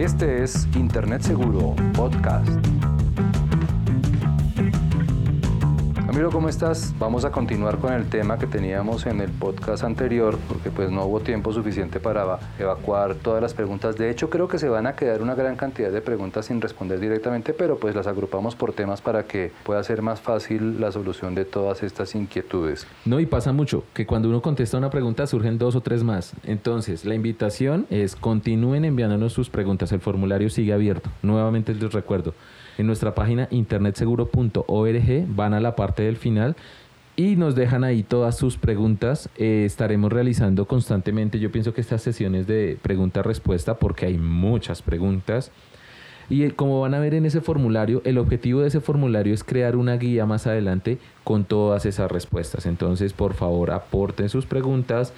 Este es Internet Seguro Podcast. Amigo, ¿cómo estás? Vamos a continuar con el tema que teníamos en el podcast anterior, porque pues no hubo tiempo suficiente para evacuar todas las preguntas. De hecho, creo que se van a quedar una gran cantidad de preguntas sin responder directamente, pero pues las agrupamos por temas para que pueda ser más fácil la solución de todas estas inquietudes. No, y pasa mucho, que cuando uno contesta una pregunta surgen dos o tres más. Entonces, la invitación es continúen enviándonos sus preguntas. El formulario sigue abierto. Nuevamente les recuerdo en nuestra página internetseguro.org, van a la parte del final y nos dejan ahí todas sus preguntas. Eh, estaremos realizando constantemente, yo pienso que estas sesiones de pregunta-respuesta, porque hay muchas preguntas. Y como van a ver en ese formulario, el objetivo de ese formulario es crear una guía más adelante con todas esas respuestas. Entonces, por favor, aporten sus preguntas.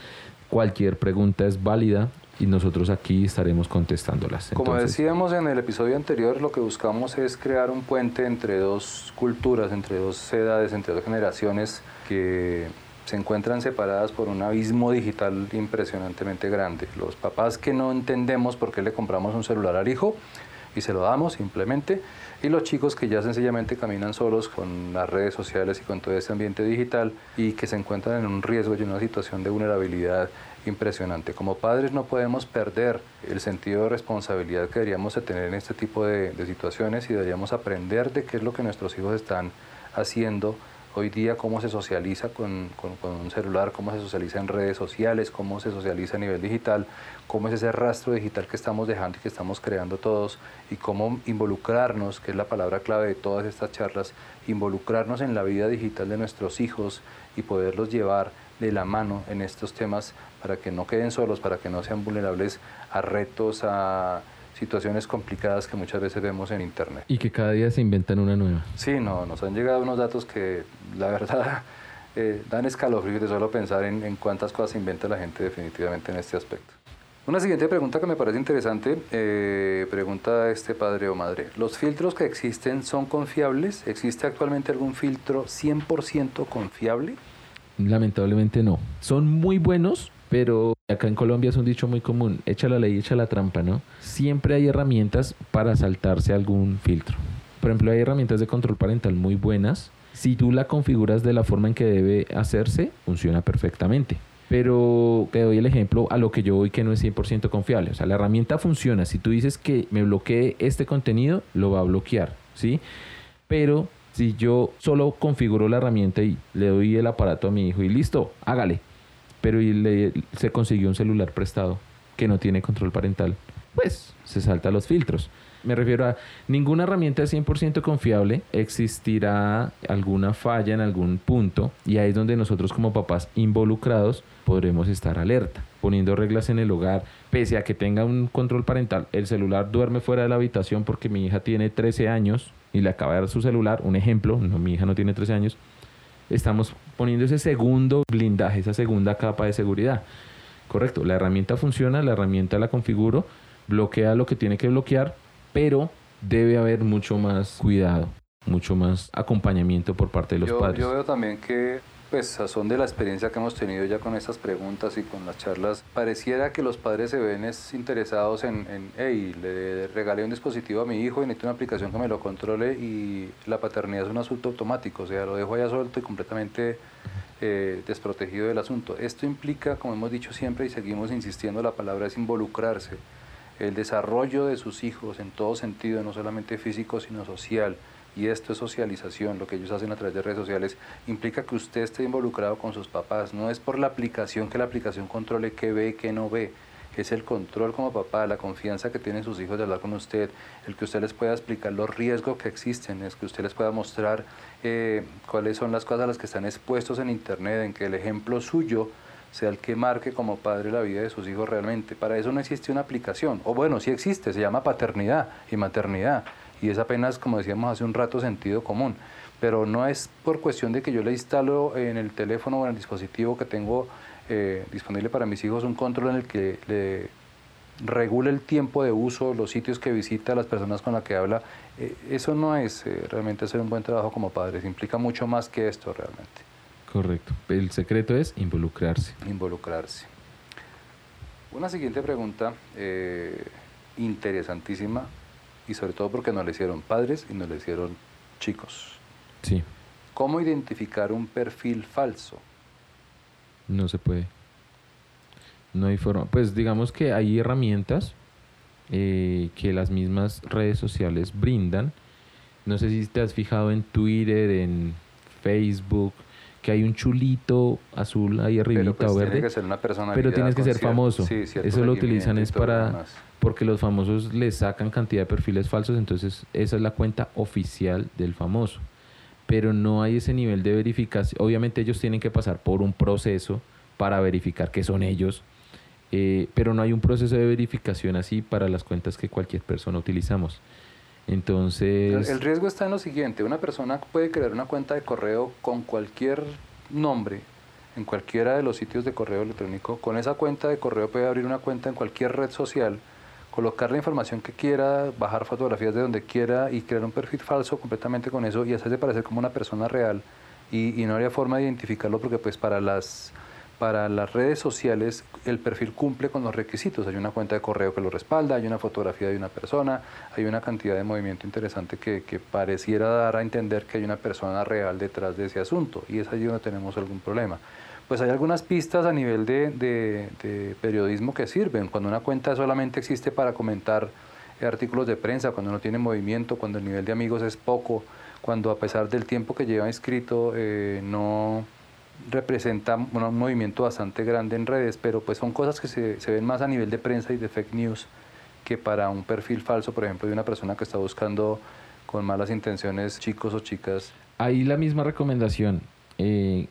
Cualquier pregunta es válida y nosotros aquí estaremos contestándolas. Como decíamos en el episodio anterior, lo que buscamos es crear un puente entre dos culturas, entre dos edades, entre dos generaciones que se encuentran separadas por un abismo digital impresionantemente grande. Los papás que no entendemos por qué le compramos un celular al hijo y se lo damos simplemente, y los chicos que ya sencillamente caminan solos con las redes sociales y con todo este ambiente digital y que se encuentran en un riesgo y en una situación de vulnerabilidad impresionante. Como padres no podemos perder el sentido de responsabilidad que deberíamos tener en este tipo de, situaciones y deberíamos aprender de qué es lo que nuestros hijos están haciendo hoy día, cómo se socializa con, un celular, cómo se socializa en redes sociales, cómo se socializa a nivel digital, cómo es ese rastro digital que estamos dejando y que estamos creando todos y cómo involucrarnos, que es la palabra clave de todas estas charlas, involucrarnos en la vida digital de nuestros hijos y poderlos llevar de la mano en estos temas para que no queden solos, para que no sean vulnerables a retos, a situaciones complicadas que muchas veces vemos en Internet. Y que cada día se inventan una nueva. Sí, no, nos han llegado unos datos que la verdad eh, dan escalofríos de solo pensar en, en, cuántas cosas inventa la gente definitivamente en este aspecto. Una siguiente pregunta que me parece interesante, eh, pregunta este padre o madre. ¿Los filtros que existen son confiables? ¿Existe actualmente algún filtro 100% confiable? Lamentablemente no. Son muy buenos, pero acá en Colombia es un dicho muy común, echa la ley, echa la trampa, ¿no? Siempre hay herramientas para saltarse algún filtro. Por ejemplo, hay herramientas de control parental muy buenas. Si tú la configuras de la forma en que debe hacerse, funciona perfectamente. Pero te doy el ejemplo a lo que yo voy que no es 100% confiable. O sea, la herramienta funciona. Si tú dices que me bloquee este contenido, lo va a bloquear, ¿sí? Pero si yo solo configuro la herramienta y le doy el aparato a mi hijo y listo, hágale, pero le, se consiguió un celular prestado que no tiene control parental, pues se salta los filtros. Me refiero a ninguna herramienta es 100% confiable, existirá alguna falla en algún punto y ahí es donde nosotros como papás involucrados podremos estar alerta, poniendo reglas en el hogar, pese a que tenga un control parental, el celular duerme fuera de la habitación porque mi hija tiene 13 años y le acaba de dar su celular, un ejemplo, no, mi hija no tiene 13 años, estamos poniendo ese segundo blindaje, esa segunda capa de seguridad. Correcto, la herramienta funciona, la herramienta la configuro, bloquea lo que tiene que bloquear, pero debe haber mucho más cuidado, mucho más acompañamiento por parte de los padres. Yo veo también que pues a son de la experiencia que hemos tenido ya con estas preguntas y con las charlas, pareciera que los padres se ven interesados en, en, hey, le regalé un dispositivo a mi hijo y necesito una aplicación que me lo controle y la paternidad es un asunto automático, o sea, lo dejo allá suelto y completamente eh, desprotegido del asunto. Esto implica, como hemos dicho siempre y seguimos insistiendo, la palabra es involucrarse. El desarrollo de sus hijos en todo sentido, no solamente físico, sino social, y esto es socialización, lo que ellos hacen a través de redes sociales, implica que usted esté involucrado con sus papás. No es por la aplicación que la aplicación controle qué ve qué no ve. Es el control como papá, la confianza que tienen sus hijos de hablar con usted, el que usted les pueda explicar los riesgos que existen, es que usted les pueda mostrar eh, cuáles son las cosas a las que están expuestos en Internet, en que el ejemplo suyo sea el que marque como padre la vida de sus hijos realmente. Para eso no existe una aplicación, o bueno, sí existe, se llama paternidad y maternidad y es apenas, como decíamos hace un rato, sentido común. Pero no es por cuestión de que yo le instalo en el teléfono o en el dispositivo que tengo eh, disponible para mis hijos un control en el que le regule el tiempo de uso, los sitios que visita, las personas con las que habla. Eh, eso no es eh, realmente hacer un buen trabajo como padres, implica mucho más que esto realmente. Correcto. El secreto es involucrarse. Involucrarse. Una siguiente pregunta interesantísima y sobre todo porque nos la hicieron padres y nos la hicieron chicos. Sí. ¿Cómo identificar un perfil falso? No se puede. No hay forma. Pues digamos que hay herramientas eh, que las mismas redes sociales brindan. No sé si te has fijado en Twitter, en Facebook, que hay un chulito azul ahí arribita pues o tiene verde. que ser una persona Pero tienes que ser famoso. Sí, Eso lo utilizan es para porque los famosos les sacan cantidad de perfiles falsos, entonces esa es la cuenta oficial del famoso. Pero no hay ese nivel de verificación. Obviamente ellos tienen que pasar por un proceso para verificar que son ellos, eh, pero no hay un proceso de verificación así para las cuentas que cualquier persona utilizamos. Entonces, El, riesgo está en lo siguiente, una persona puede crear una cuenta de correo con cualquier nombre, en cualquiera de los sitios de correo electrónico, con esa cuenta de correo puede abrir una cuenta en cualquier red social, colocar la información que quiera, bajar fotografías de donde quiera y crear un perfil falso completamente con eso y hacerse parecer como una persona real y, y no habría forma de identificarlo porque pues para las para las redes sociales el perfil cumple con los requisitos. Hay una cuenta de correo que lo respalda, hay una fotografía de una persona, hay una cantidad de movimiento interesante que, que pareciera dar a entender que hay una persona real detrás de ese asunto y es allí donde tenemos algún problema. Pues hay algunas pistas a nivel de, de- de periodismo que sirven. Cuando una cuenta solamente existe para comentar artículos de prensa, cuando no tiene movimiento, cuando el nivel de amigos es poco, cuando a pesar del tiempo que lleva inscrito eh, no representa un movimiento bastante grande en redes, pero pues son cosas que se, se ven más a nivel de prensa y de fake news que para un perfil falso, por ejemplo, de una persona que está buscando con malas intenciones chicos o chicas. ahí la misma recomendación, eh,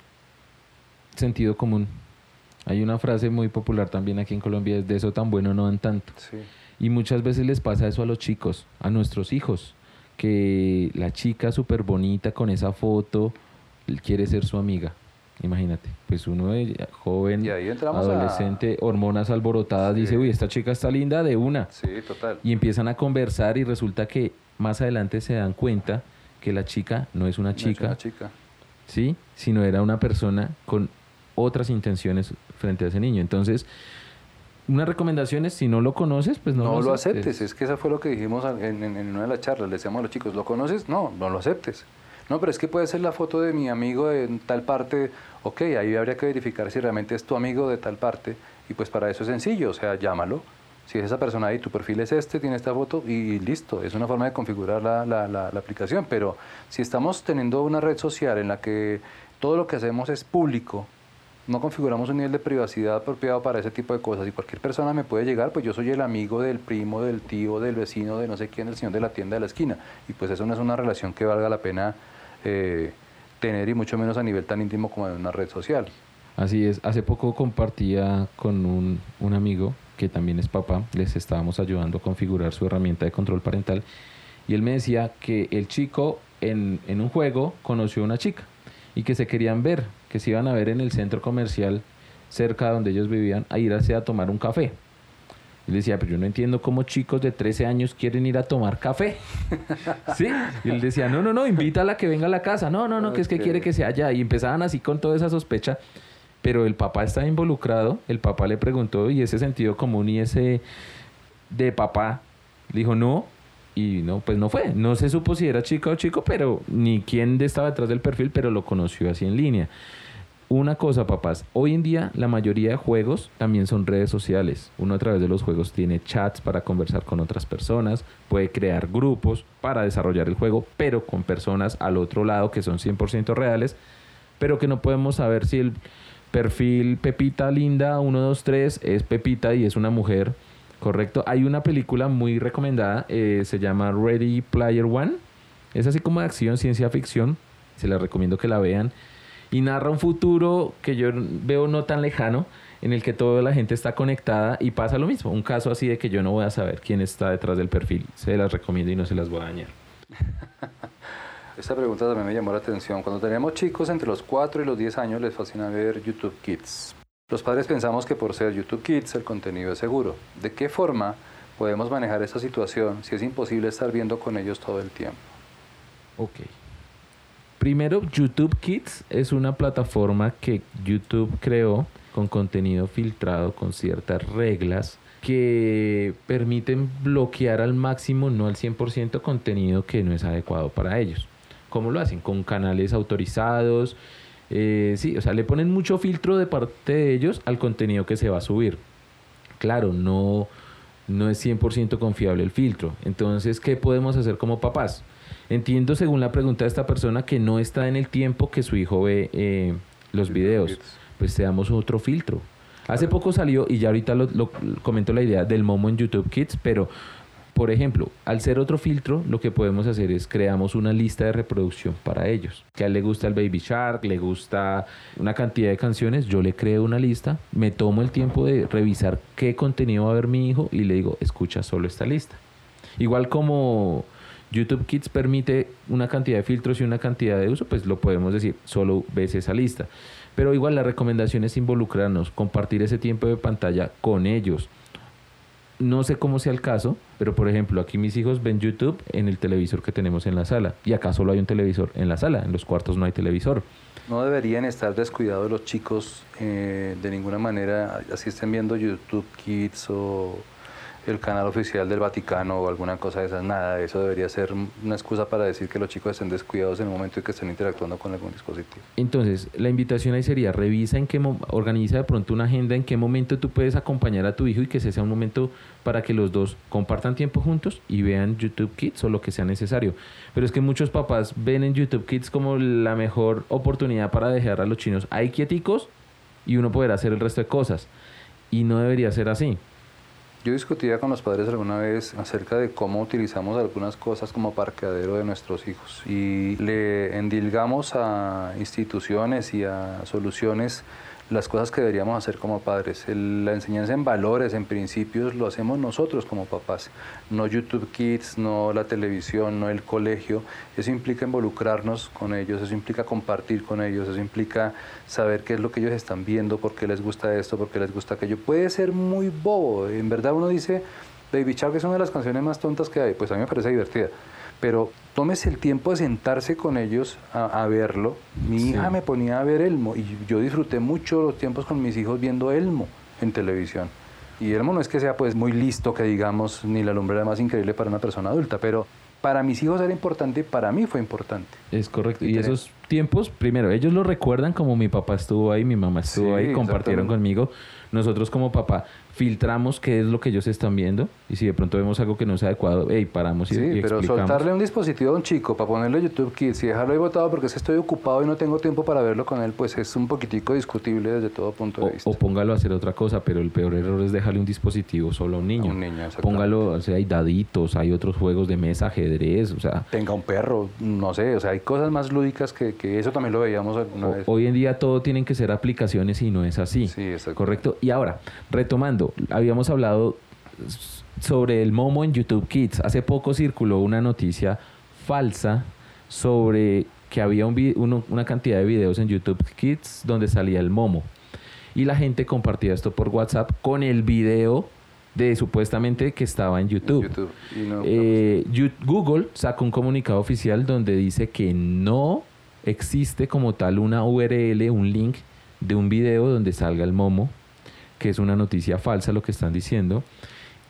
sentido común. Hay una frase muy popular también aquí en Colombia, es de eso tan bueno no dan tanto. Sí. Y muchas veces les pasa eso a los chicos, a nuestros hijos, que la chica súper bonita con esa foto quiere ser su amiga. Imagínate, pues uno de joven, Y ahí entramos a- adolescente, hormonas alborotadas, Sí. dice, uy, esta chica está linda de una. Sí, total. Y empiezan a conversar y resulta que más adelante se dan cuenta que la chica no es una No es chica, una chica. ¿sí? Sino era una persona con otras intenciones frente a ese niño. Entonces, una recomendación es, si no lo conoces, pues no, No, lo aceptes. Es que eso fue lo que dijimos en, en- en una de las charlas. Le decíamos a los chicos, ¿lo conoces? No, no lo aceptes. No, pero es que puede ser la foto de mi amigo en tal parte. Ok, ahí habría que verificar si realmente es tu amigo de tal parte. Y pues para eso es sencillo, o sea, llámalo. Si es esa persona ahí, tu perfil es este, tiene esta foto y listo. Es una forma de configurar la, la- la- la aplicación. Pero si estamos teniendo una red social en la que todo lo que hacemos es público, no configuramos un nivel de privacidad apropiado para ese tipo de cosas y cualquier persona me puede llegar, pues yo soy el amigo del primo, del tío, del vecino, de no sé quién, del señor de la tienda de la esquina. Y pues eso no es una relación que valga la pena eh, tener y mucho menos a nivel tan íntimo como en una red social. Así es. Hace poco compartía con un, un amigo que también es papá, les estábamos ayudando a configurar su herramienta de control parental y él me decía que el chico en, en un juego conoció a una chica y que se querían ver, que se iban a ver en el centro comercial cerca de donde ellos vivían a irse a tomar un café. Y le decía, pero yo no entiendo cómo chicos de 13 años quieren ir a tomar café. ¿Sí? Y él decía, no, no, no, invítala a que venga a la casa. No, no, no, que es que quiere que sea allá. Y empezaban así con toda esa sospecha. Pero el papá estaba involucrado. El papá le preguntó y ese sentido común y ese de papá le dijo no. Y no, pues no fue. No se supo si era chica o chico, pero ni quién estaba detrás del perfil, pero lo conoció así en línea. Una cosa, papás, hoy en día la mayoría de juegos también son redes sociales. Uno a través de los juegos tiene chats para conversar con otras personas, puede crear grupos para desarrollar el juego, pero con personas al otro lado que son 100% reales, pero que no podemos saber si el perfil Pepita Linda 123 es Pepita y es una mujer, ¿correcto? Hay una película muy recomendada, eh, se llama Ready Player One, es así como de acción, ciencia ficción, se la recomiendo que la vean y narra un futuro que yo veo no tan lejano, en el que toda la gente está conectada y pasa lo mismo. Un caso así de que yo no voy a saber quién está detrás del perfil. Se las recomiendo y no se las voy a dañar. Esta pregunta también me llamó la atención. Cuando teníamos chicos entre los 4 y los 10 años les fascina ver YouTube Kids. Los padres pensamos que por ser YouTube Kids el contenido es seguro. ¿De qué forma podemos manejar esta situación si es imposible estar viendo con ellos todo el tiempo? Ok. Primero, YouTube Kids es una plataforma que YouTube creó con contenido filtrado, con ciertas reglas que permiten bloquear al máximo, no al 100%, contenido que no es adecuado para ellos. ¿Cómo lo hacen? Con canales autorizados. Eh, sí, o sea, le ponen mucho filtro de parte de ellos al contenido que se va a subir. Claro, no, no es 100% confiable el filtro. Entonces, ¿qué podemos hacer como papás? Entiendo, según la pregunta de esta persona, que no está en el tiempo que su hijo ve eh, los videos. Pues seamos otro filtro. Hace poco salió, y ya ahorita lo, lo comento la idea del Momo en YouTube Kids, pero por ejemplo, al ser otro filtro, lo que podemos hacer es creamos una lista de reproducción para ellos. Que a él le gusta el Baby Shark, le gusta una cantidad de canciones, yo le creo una lista, me tomo el tiempo de revisar qué contenido va a ver mi hijo y le digo, escucha solo esta lista. Igual como YouTube Kids permite una cantidad de filtros y una cantidad de uso, pues lo podemos decir, solo ves esa lista. Pero igual la recomendación es involucrarnos, compartir ese tiempo de pantalla con ellos. No sé cómo sea el caso, pero por ejemplo, aquí mis hijos ven YouTube en el televisor que tenemos en la sala. Y acá solo hay un televisor en la sala, en los cuartos no hay televisor. No deberían estar descuidados los chicos eh, de ninguna manera, así estén viendo YouTube Kids o el canal oficial del Vaticano o alguna cosa de esas, nada, eso debería ser una excusa para decir que los chicos estén descuidados en el momento en que estén interactuando con algún dispositivo. Entonces, la invitación ahí sería, revisa en qué, organiza de pronto una agenda en qué momento tú puedes acompañar a tu hijo y que ese sea un momento para que los dos compartan tiempo juntos y vean YouTube Kids o lo que sea necesario. Pero es que muchos papás ven en YouTube Kids como la mejor oportunidad para dejar a los chinos ahí quieticos y uno poder hacer el resto de cosas. Y no debería ser así. Yo discutía con los padres alguna vez acerca de cómo utilizamos algunas cosas como parqueadero de nuestros hijos y le endilgamos a instituciones y a soluciones las cosas que deberíamos hacer como padres. la enseñanza en valores, en principios, lo hacemos nosotros como papás. No YouTube Kids, no la televisión, no el colegio. Eso implica involucrarnos con ellos, eso implica compartir con ellos, eso implica saber qué es lo que ellos están viendo, por qué les gusta esto, por qué les gusta aquello. Puede ser muy bobo. En verdad uno dice, Baby Shark es una de las canciones más tontas que hay. Pues a mí me parece divertida pero tómese el tiempo de sentarse con ellos a, verlo. Mi hija me ponía a ver Elmo y yo disfruté mucho los tiempos con mis hijos viendo Elmo en televisión. Y Elmo no es que sea pues muy listo, que digamos, ni la lumbrera más increíble para una persona adulta, pero para mis hijos era importante, para mí fue importante. Es correcto. Y, esos tiempos, primero, ellos lo recuerdan como mi papá estuvo ahí, mi mamá estuvo ahí, compartieron conmigo. Nosotros como papá filtramos qué es lo que ellos están viendo y si de pronto vemos algo que no es adecuado, hey, paramos y, sí, pero soltarle un dispositivo a un chico para ponerle YouTube Kids y dejarlo ahí botado porque que estoy ocupado y no tengo tiempo para verlo con él, pues es un poquitico discutible desde todo punto de vista. O póngalo a hacer otra cosa, pero el peor error es dejarle un dispositivo solo a un niño. un niño, Póngalo, o sea, hay daditos, hay otros juegos de mesa, ajedrez, o sea... Tenga un perro, no sé, o sea, hay cosas más lúdicas que, que eso también lo veíamos alguna vez. Hoy en día todo tienen que ser aplicaciones y no es así. Sí, exacto. Correcto. Y ahora, retomando, habíamos hablado sobre el Momo en YouTube Kids. Hace poco circuló una noticia falsa sobre que había una cantidad de videos en YouTube Kids donde salía el Momo. Y la gente compartía esto por WhatsApp con el video de supuestamente que estaba en YouTube. Eh, Google sacó un comunicado oficial donde dice que no existe como tal una URL, un link de un video donde salga el Momo que es una noticia falsa lo que están diciendo.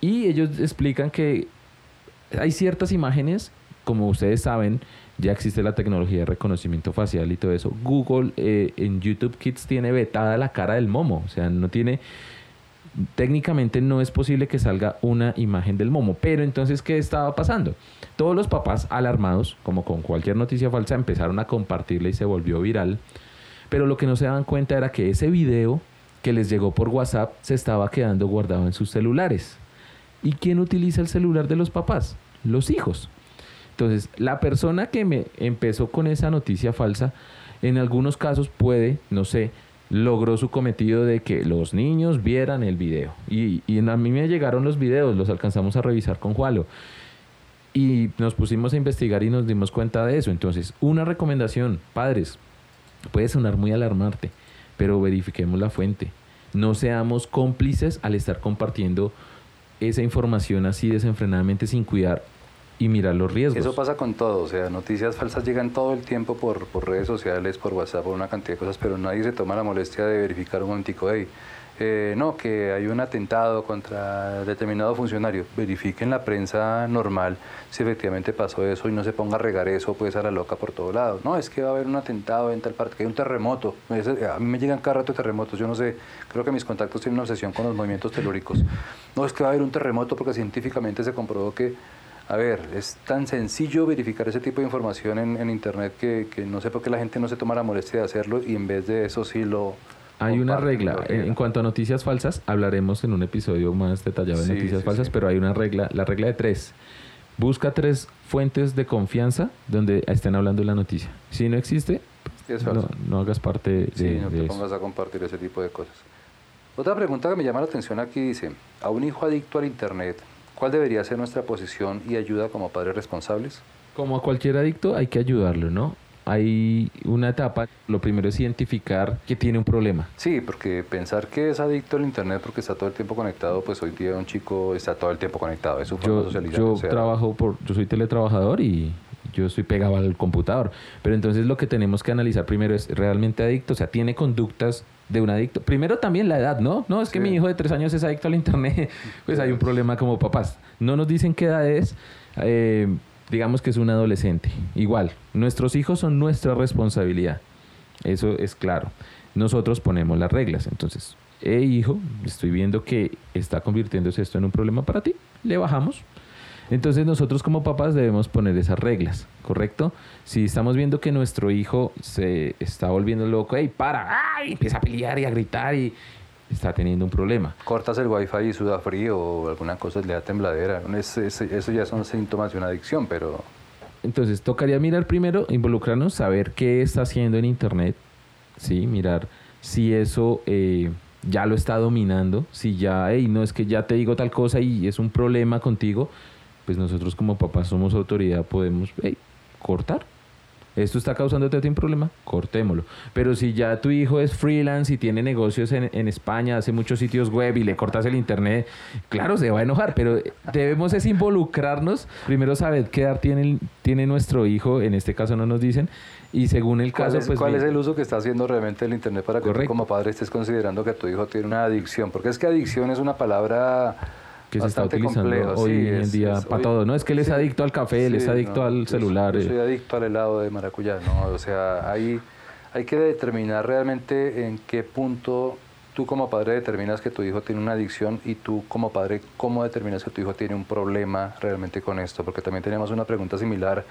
Y ellos explican que hay ciertas imágenes, como ustedes saben, ya existe la tecnología de reconocimiento facial y todo eso. Google eh, en YouTube Kids tiene vetada la cara del momo, o sea, no tiene técnicamente no es posible que salga una imagen del momo. Pero entonces, ¿qué estaba pasando? Todos los papás alarmados, como con cualquier noticia falsa, empezaron a compartirla y se volvió viral. Pero lo que no se daban cuenta era que ese video que les llegó por WhatsApp se estaba quedando guardado en sus celulares. ¿Y quién utiliza el celular de los papás? Los hijos. Entonces, la persona que me empezó con esa noticia falsa, en algunos casos puede, no sé, logró su cometido de que los niños vieran el video. Y, y a mí me llegaron los videos, los alcanzamos a revisar con Jualo. Y nos pusimos a investigar y nos dimos cuenta de eso. Entonces, una recomendación, padres, puede sonar muy alarmante, pero verifiquemos la fuente. No seamos cómplices al estar compartiendo esa información así desenfrenadamente sin cuidar y mirar los riesgos. Eso pasa con todo, o sea, noticias falsas llegan todo el tiempo por, por redes sociales, por WhatsApp, por una cantidad de cosas, pero nadie se toma la molestia de verificar un momentico, hey, eh, no, que hay un atentado contra determinado funcionario. Verifiquen la prensa normal si efectivamente pasó eso y no se ponga a regar eso pues a la loca por todos lados. No, es que va a haber un atentado en tal parte, que hay un terremoto. A mí me llegan cada rato terremotos, yo no sé, creo que mis contactos tienen una obsesión con los movimientos telúricos. No, es que va a haber un terremoto porque científicamente se comprobó que a ver, es tan sencillo verificar ese tipo de información en, en Internet que, que, no sé por qué la gente no se toma la molestia de hacerlo y en vez de eso sí lo, hay una regla. En cuanto a noticias falsas, hablaremos en un episodio más detallado de noticias falsas, pero hay una regla, la regla de tres. Busca tres fuentes de confianza donde estén hablando de la noticia. Si no existe, no, no, hagas parte de, no te pongas a compartir ese tipo de cosas. Otra pregunta que me llama la atención aquí dice, a un hijo adicto al Internet, ¿cuál debería ser nuestra posición y ayuda como padres responsables? Como a cualquier adicto hay que ayudarlo, ¿no? hay una etapa, lo primero es identificar que tiene un problema. Sí, porque pensar que es adicto al Internet porque está todo el tiempo conectado, pues hoy día un chico está todo el tiempo conectado, es su yo, Yo trabajo por, yo soy teletrabajador y yo estoy pegado al computador, pero entonces lo que tenemos que analizar primero es realmente adicto, o sea, tiene conductas de un adicto. Primero también la edad, ¿no? No, es que mi hijo de tres años es adicto al Internet, pues hay un problema como papás. No nos dicen qué edad es. Eh, digamos que es un adolescente. Igual, nuestros hijos son nuestra responsabilidad. Eso es claro. Nosotros ponemos las reglas. Entonces, eh, hijo, estoy viendo que está convirtiéndose esto en un problema para ti. Le bajamos. Entonces nosotros como papás debemos poner esas reglas, ¿correcto? Si estamos viendo que nuestro hijo se está volviendo loco, ¡hey, para! ¡Ay! Empieza a pelear y a gritar y está teniendo un problema. Cortas el wifi y suda frío o alguna cosa le da tembladera. eso ya son síntomas de una adicción, pero... Entonces, tocaría mirar primero, involucrarnos, saber qué está haciendo en Internet, ¿sí? Mirar si eso eh, ya lo está dominando, si ya, hey, no es que ya te digo tal cosa y es un problema contigo, pues nosotros como papás somos autoridad, podemos hey, cortar esto está causándote a ti un problema, cortémoslo. Pero si ya tu hijo es freelance y tiene negocios en, en, España, hace muchos sitios web y le cortas el internet, claro, se va a enojar, pero debemos es involucrarnos. Primero saber qué edad tiene, tiene nuestro hijo, en este caso no nos dicen, y según el caso, ¿Cuál es, pues... ¿Cuál es el uso que está haciendo realmente el internet para que tú como padre estés considerando que tu hijo tiene una adicción? Porque es que adicción es una palabra que se está utilizando hoy en día para todo. No es que él es adicto al café, él es adicto al celular. Yo soy eh. adicto al helado de maracuyá, ¿no? O sea, hay, hay que determinar realmente en qué punto tú como padre determinas que tu hijo tiene una adicción y tú como padre cómo determinas que tu hijo tiene un problema realmente con esto. Porque también teníamos una pregunta similar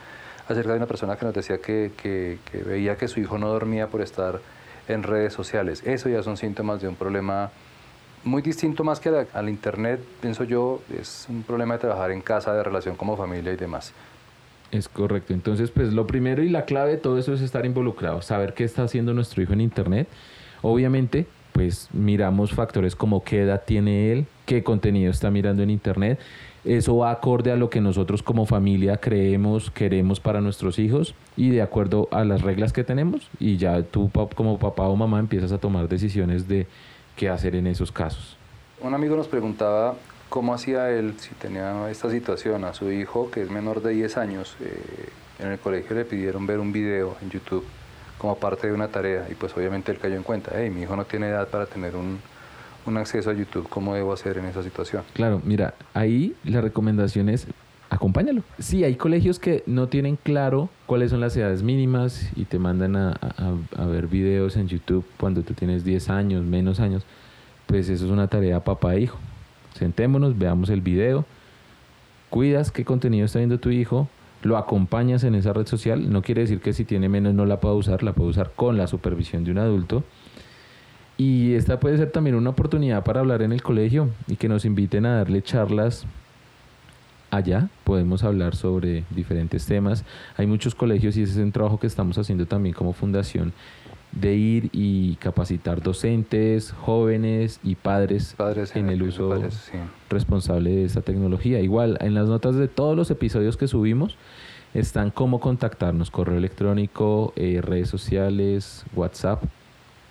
acerca de una persona que nos decía que, que, que veía que su hijo no dormía por estar en redes sociales. Eso ya son síntomas de un problema muy distinto más que al Internet, pienso yo, es un problema de trabajar en casa, de relación como familia y demás. Es correcto. Entonces, pues lo primero y la clave de todo eso es estar involucrado, saber qué está haciendo nuestro hijo en Internet. Obviamente, pues miramos factores como qué edad tiene él, qué contenido está mirando en Internet. Eso va acorde a lo que nosotros como familia creemos, queremos para nuestros hijos y de acuerdo a las reglas que tenemos. Y ya tú como papá o mamá empiezas a tomar decisiones de qué hacer en esos casos. Un amigo nos preguntaba cómo hacía él si tenía esta situación a su hijo, que es menor de 10 años. Eh, en el colegio le pidieron ver un video en YouTube como parte de una tarea y pues obviamente él cayó en cuenta, hey, mi hijo no tiene edad para tener un, un acceso a YouTube, ¿cómo debo hacer en esa situación? Claro, mira, ahí la recomendación es acompáñalo. Sí, hay colegios que no tienen claro cuáles son las edades mínimas y te mandan a, ver videos en YouTube cuando tú tienes 10 años, menos años. Pues eso es una tarea papá e hijo. Sentémonos, veamos el video, cuidas qué contenido está viendo tu hijo, lo acompañas en esa red social. No quiere decir que si tiene menos no la pueda usar, la puede usar con la supervisión de un adulto. Y esta puede ser también una oportunidad para hablar en el colegio y que nos inviten a darle charlas allá podemos hablar sobre diferentes temas. Hay muchos colegios y ese es un trabajo que estamos haciendo también como fundación de ir y capacitar docentes, jóvenes y padres, en, el uso responsable de esta tecnología. Igual, en las notas de todos los episodios que subimos están cómo contactarnos, correo electrónico, eh, redes sociales, WhatsApp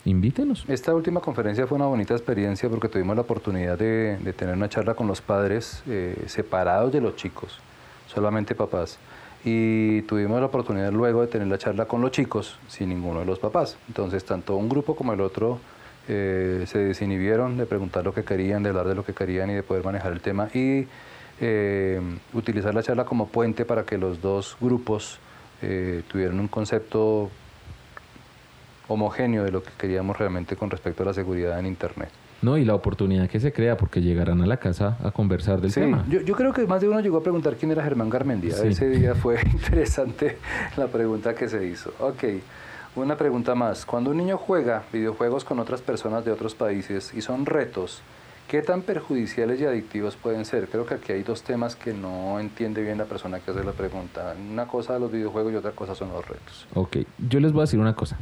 invítenos. Esta última conferencia fue una bonita experiencia porque tuvimos la oportunidad de, tener una charla con los padres eh, separados de los chicos, solamente papás. Y tuvimos la oportunidad luego de tener la charla con los chicos sin ninguno de los papás. Entonces, tanto un grupo como el otro eh, se desinhibieron de preguntar lo que querían, de hablar de lo que querían y de poder manejar el tema y eh, utilizar la charla como puente para que los dos grupos eh, tuvieran un concepto homogéneo de lo que queríamos realmente con respecto a la seguridad en Internet. No, y la oportunidad que se crea porque llegarán a la casa a conversar del tema. Yo, yo, creo que más de uno llegó a preguntar quién era Germán Garmendia. Ese día fue interesante la pregunta que se hizo. Ok, una pregunta más. Cuando un niño juega videojuegos con otras personas de otros países y son retos, ¿qué tan perjudiciales y adictivos pueden ser? Creo que aquí hay dos temas que no entiende bien la persona que hace la pregunta. Una cosa de los videojuegos y otra cosa son los retos. Ok, yo les voy a decir una cosa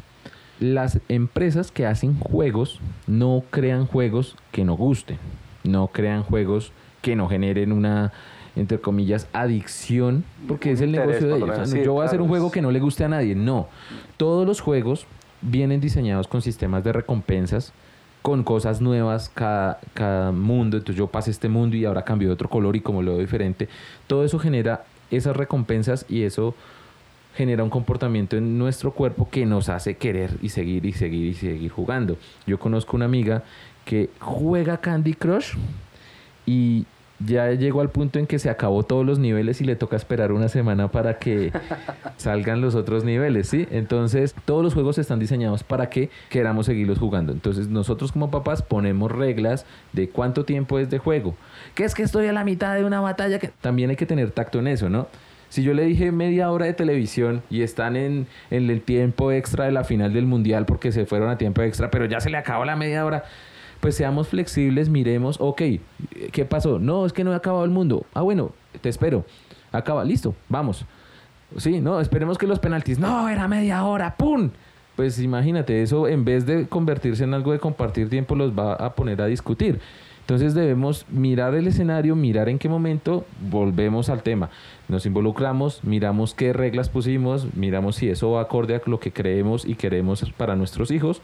las empresas que hacen juegos no crean juegos que no gusten, no crean juegos que no generen una, entre comillas, adicción, porque es el negocio de ellos. yo voy a hacer un juego que no le guste a nadie. No, todos los juegos vienen diseñados con sistemas de recompensas, con cosas nuevas cada, cada mundo. Entonces yo pasé este mundo y ahora cambio de otro color y como lo veo diferente. Todo eso genera esas recompensas y eso genera un comportamiento en nuestro cuerpo que nos hace querer y seguir y seguir y seguir jugando. Yo conozco una amiga que juega Candy Crush y ya llegó al punto en que se acabó todos los niveles y le toca esperar una semana para que salgan los otros niveles, ¿sí? Entonces, todos los juegos están diseñados para que queramos seguirlos jugando. Entonces, nosotros como papás ponemos reglas de cuánto tiempo es de juego. Que es que estoy a la mitad de una batalla que también hay que tener tacto en eso, ¿no? Si yo le dije media hora de televisión y están en, el tiempo extra de la final del mundial porque se fueron a tiempo extra, pero ya se le acabó la media hora, pues seamos flexibles, miremos, ok, ¿qué pasó? No, es que no he acabado el mundo. Ah, bueno, te espero. Acaba, listo, vamos. Sí, no, esperemos que los penaltis. No, era media hora, ¡pum! Pues imagínate, eso en vez de convertirse en algo de compartir tiempo, los va a poner a discutir. Entonces debemos mirar el escenario, mirar en qué momento volvemos al tema. Nos involucramos, miramos qué reglas pusimos, miramos si eso va acorde a lo que creemos y queremos para nuestros hijos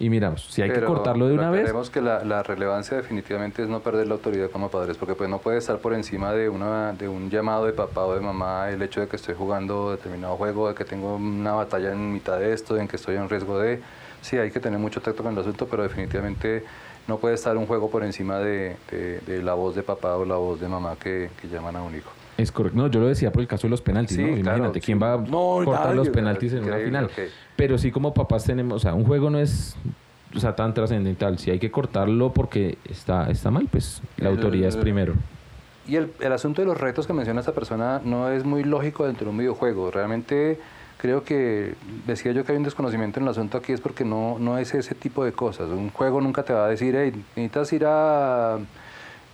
y miramos, si hay que cortarlo de una vez. Creemos que la, relevancia definitivamente es no perder la autoridad como padres, porque pues no puede estar por encima de, una, de un llamado de papá o de mamá el hecho de que estoy jugando determinado juego, de que tengo una batalla en mitad de esto, en que estoy en riesgo de... Sí, hay que tener mucho tacto con el asunto, pero definitivamente no puede estar un juego por encima de, la voz de papá o la voz de mamá que, llaman a un hijo. Es correcto. No, yo lo decía por el caso de los penaltis, ¿no? Imagínate, ¿quién va a cortar los penaltis en una final? Pero sí como papás tenemos, o sea, un juego no es o sea, tan trascendental. Si hay que cortarlo porque está, está mal, pues la autoridad es primero. Y el, el asunto de los retos que menciona esta persona no es muy lógico dentro de un videojuego. Realmente creo que decía yo que hay un desconocimiento en el asunto aquí es porque no, no es ese tipo de cosas. Un juego nunca te va a decir, hey, necesitas ir a,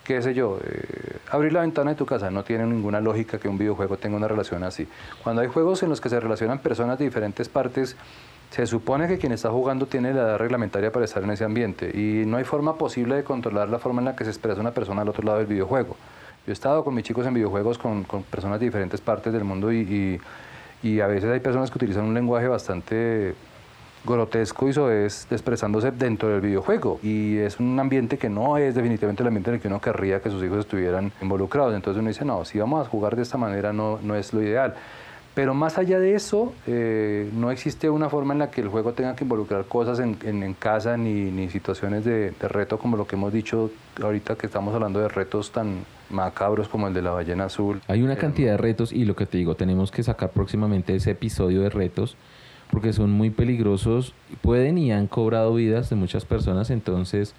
qué sé yo, eh, abrir la ventana de tu casa. No tiene ninguna lógica que un videojuego tenga una relación así. Cuando hay juegos en los que se relacionan personas de diferentes partes, se supone que quien está jugando tiene la edad reglamentaria para estar en ese ambiente y no hay forma posible de controlar la forma en la que se expresa una persona al otro lado del videojuego. Yo he estado con mis chicos en videojuegos con, con personas de diferentes partes del mundo y y a veces hay personas que utilizan un lenguaje bastante grotesco y es expresándose dentro del videojuego. Y es un ambiente que no es definitivamente el ambiente en el que uno querría que sus hijos estuvieran involucrados. Entonces uno dice no si vamos a jugar de esta manera no, no es lo ideal pero más allá de eso, eh, no existe una forma en la que el juego tenga que involucrar cosas en, en, casa ni, ni situaciones de, de, reto como lo que hemos dicho ahorita que estamos hablando de retos tan macabros como el de la ballena azul. Hay una cantidad de retos y lo que te digo, tenemos que sacar próximamente ese episodio de retos porque son muy peligrosos, pueden y han cobrado vidas de muchas personas, entonces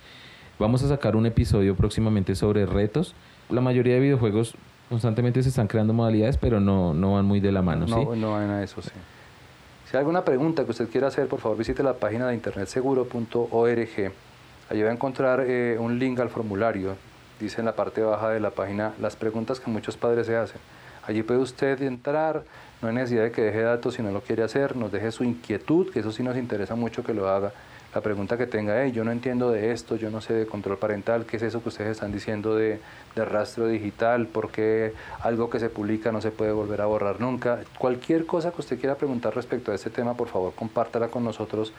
vamos a sacar un episodio próximamente sobre retos. La mayoría de videojuegos constantemente se están creando modalidades, pero no, no van muy de la mano, no, ¿sí? No van a eso, sí. Si hay alguna pregunta que usted quiera hacer, por favor visite la página de internetseguro.org. Allí va a encontrar eh, un link al formulario. Dice en la parte baja de la página las preguntas que muchos padres se hacen. Allí puede usted entrar, no hay necesidad de que deje datos si no lo quiere hacer, nos deje su inquietud, que eso sí nos interesa mucho que lo haga la pregunta que tenga, hey, yo no entiendo de esto, yo no sé de control parental, ¿qué es eso que ustedes están diciendo de, de, rastro digital? ¿Por qué algo que se publica no se puede volver a borrar nunca? Cualquier cosa que usted quiera preguntar respecto a este tema, por favor, compártala con nosotros,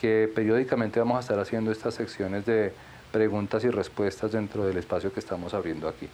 que periódicamente vamos a estar haciendo estas secciones de preguntas y respuestas dentro del espacio que estamos abriendo aquí.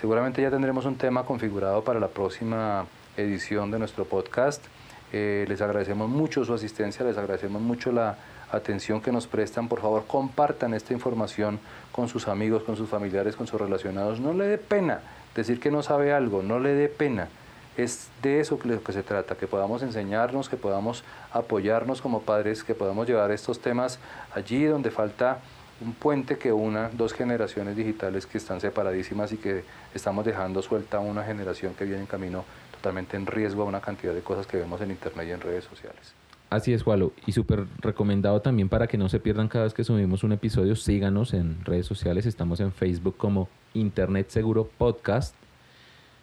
Seguramente ya tendremos un tema configurado para la próxima edición de nuestro podcast. Eh, les agradecemos mucho su asistencia, les agradecemos mucho la atención que nos prestan, por favor compartan esta información con sus amigos, con sus familiares, con sus relacionados. No le dé pena decir que no sabe algo, no le dé pena. Es de eso que, que se trata, que podamos enseñarnos, que podamos apoyarnos como padres, que podamos llevar estos temas allí donde falta un puente que una dos generaciones digitales que están separadísimas y que estamos dejando suelta una generación que viene en camino totalmente en riesgo a una cantidad de cosas que vemos en internet y en redes sociales. Así es, Jualo. Y súper recomendado también para que no se pierdan cada vez que subimos un episodio, síganos en redes sociales. Estamos en Facebook como Internet Seguro Podcast.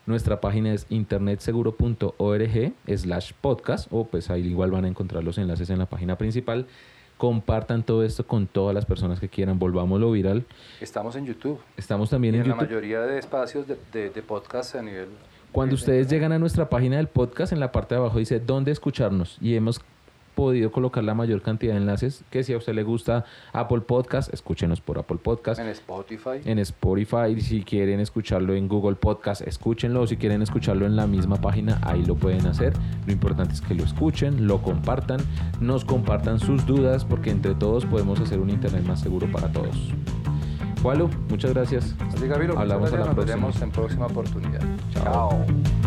Nuestra página es internetseguro.org slash podcast o pues ahí igual van a encontrar los enlaces en la página principal. Compartan todo esto con todas las personas que quieran. Volvámoslo viral. Estamos en YouTube. Estamos también y en, en YouTube. la mayoría de espacios de, de, de podcast a nivel... Cuando ustedes llegan a nuestra página del podcast, en la parte de abajo dice dónde escucharnos y hemos podido colocar la mayor cantidad de enlaces que si a usted le gusta Apple Podcast, escúchenos por Apple Podcast. En Spotify. En Spotify, si quieren escucharlo en Google Podcast, escúchenlo. Si quieren escucharlo en la misma página, ahí lo pueden hacer. Lo importante es que lo escuchen, lo compartan, nos compartan sus dudas, porque entre todos podemos hacer un Internet más seguro para todos. Jualo, muchas gracias. Así Gabriel, Hablamos muchas a la gracias. Nos próxima. veremos en próxima oportunidad. Chao.